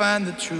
find the truth.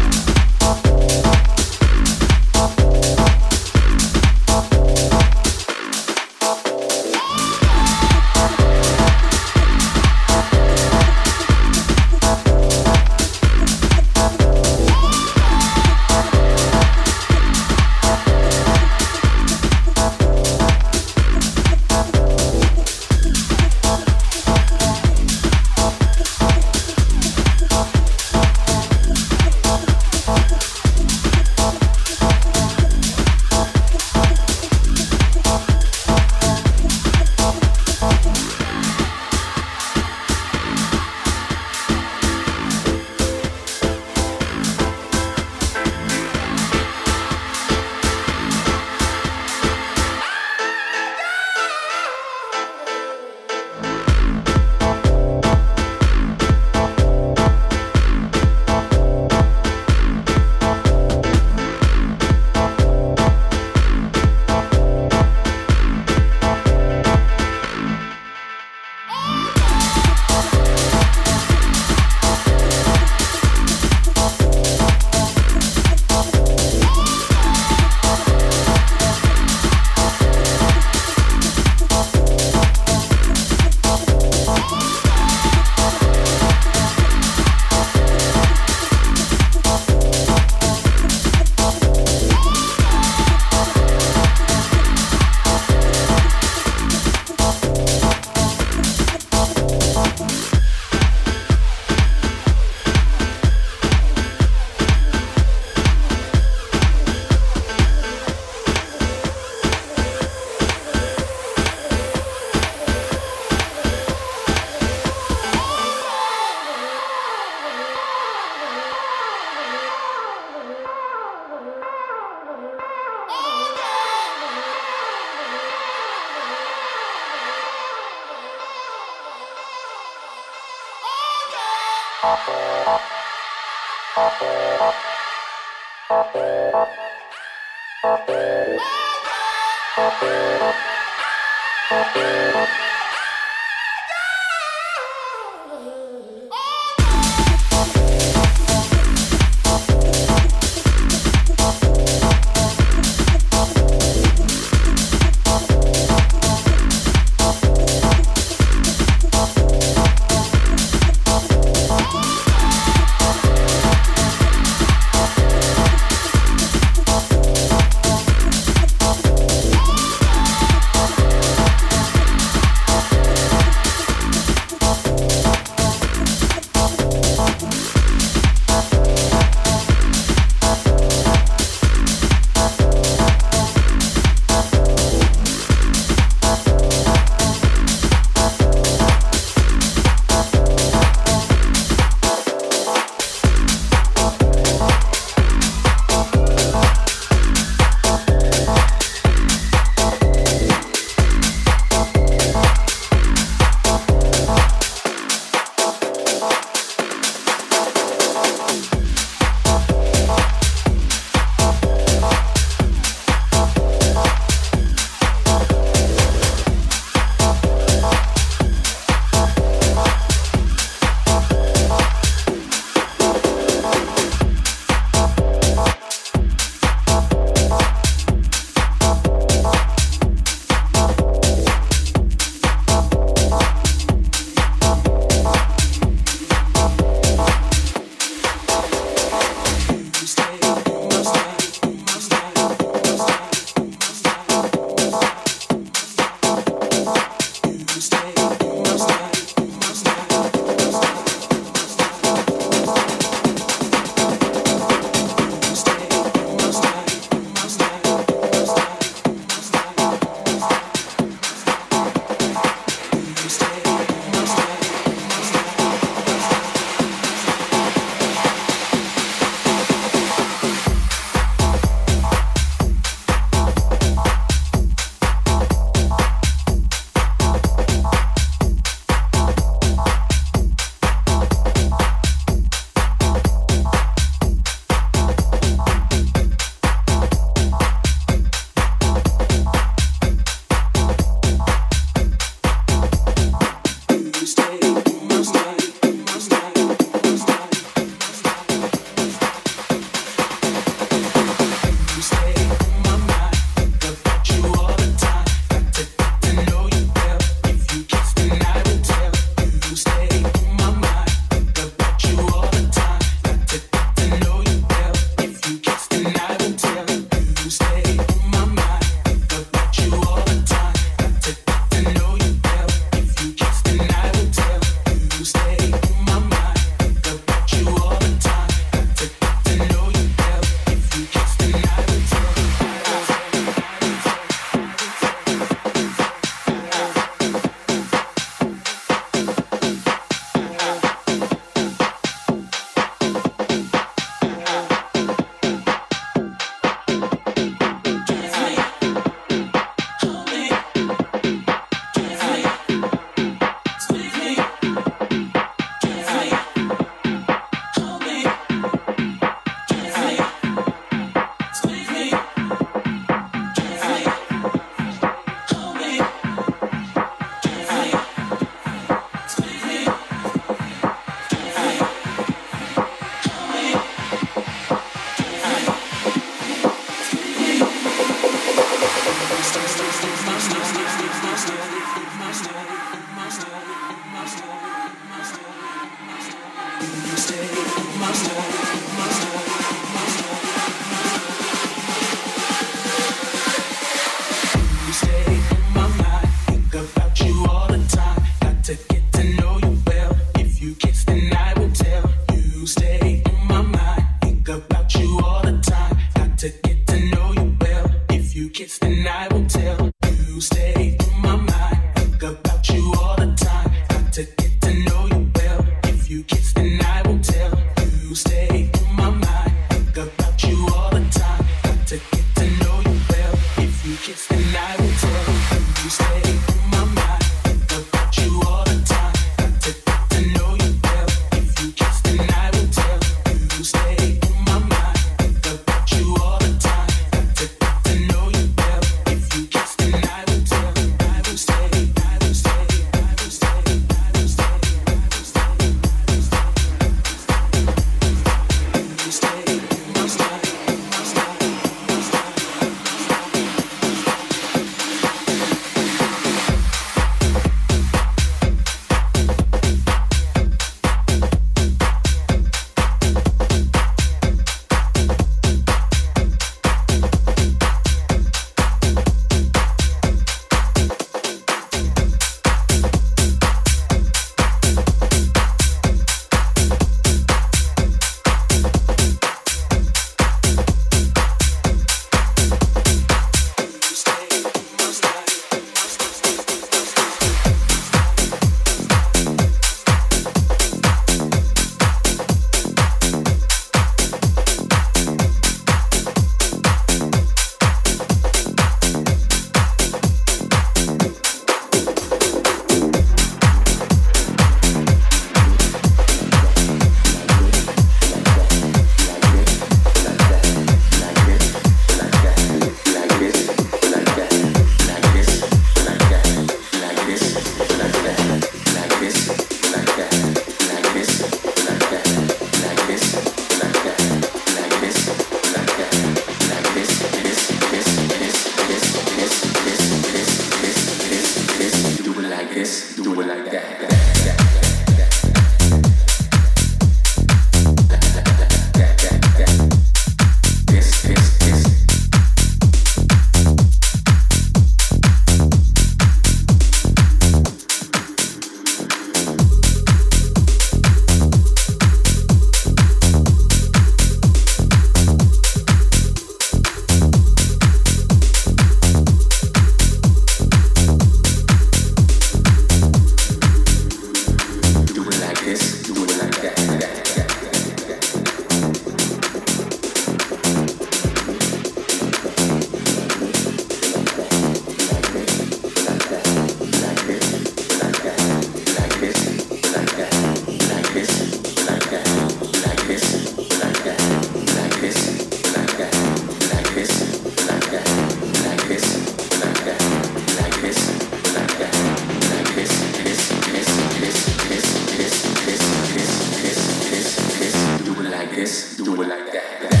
I guess do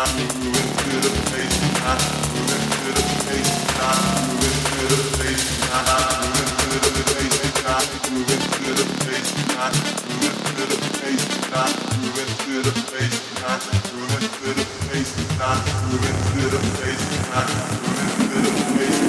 Moving to the face, not moving to the face, not moving to the face.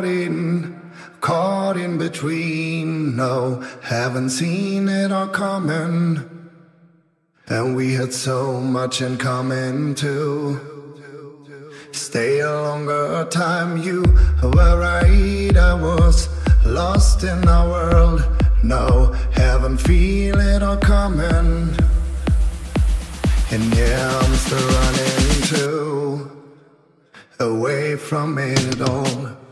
Caught in, caught in between. No, haven't seen it all coming. And we had so much in common too. Stay a longer time, you were right. I was lost in our world. No, haven't feel it all coming. And yeah, I'm still running too away from it all.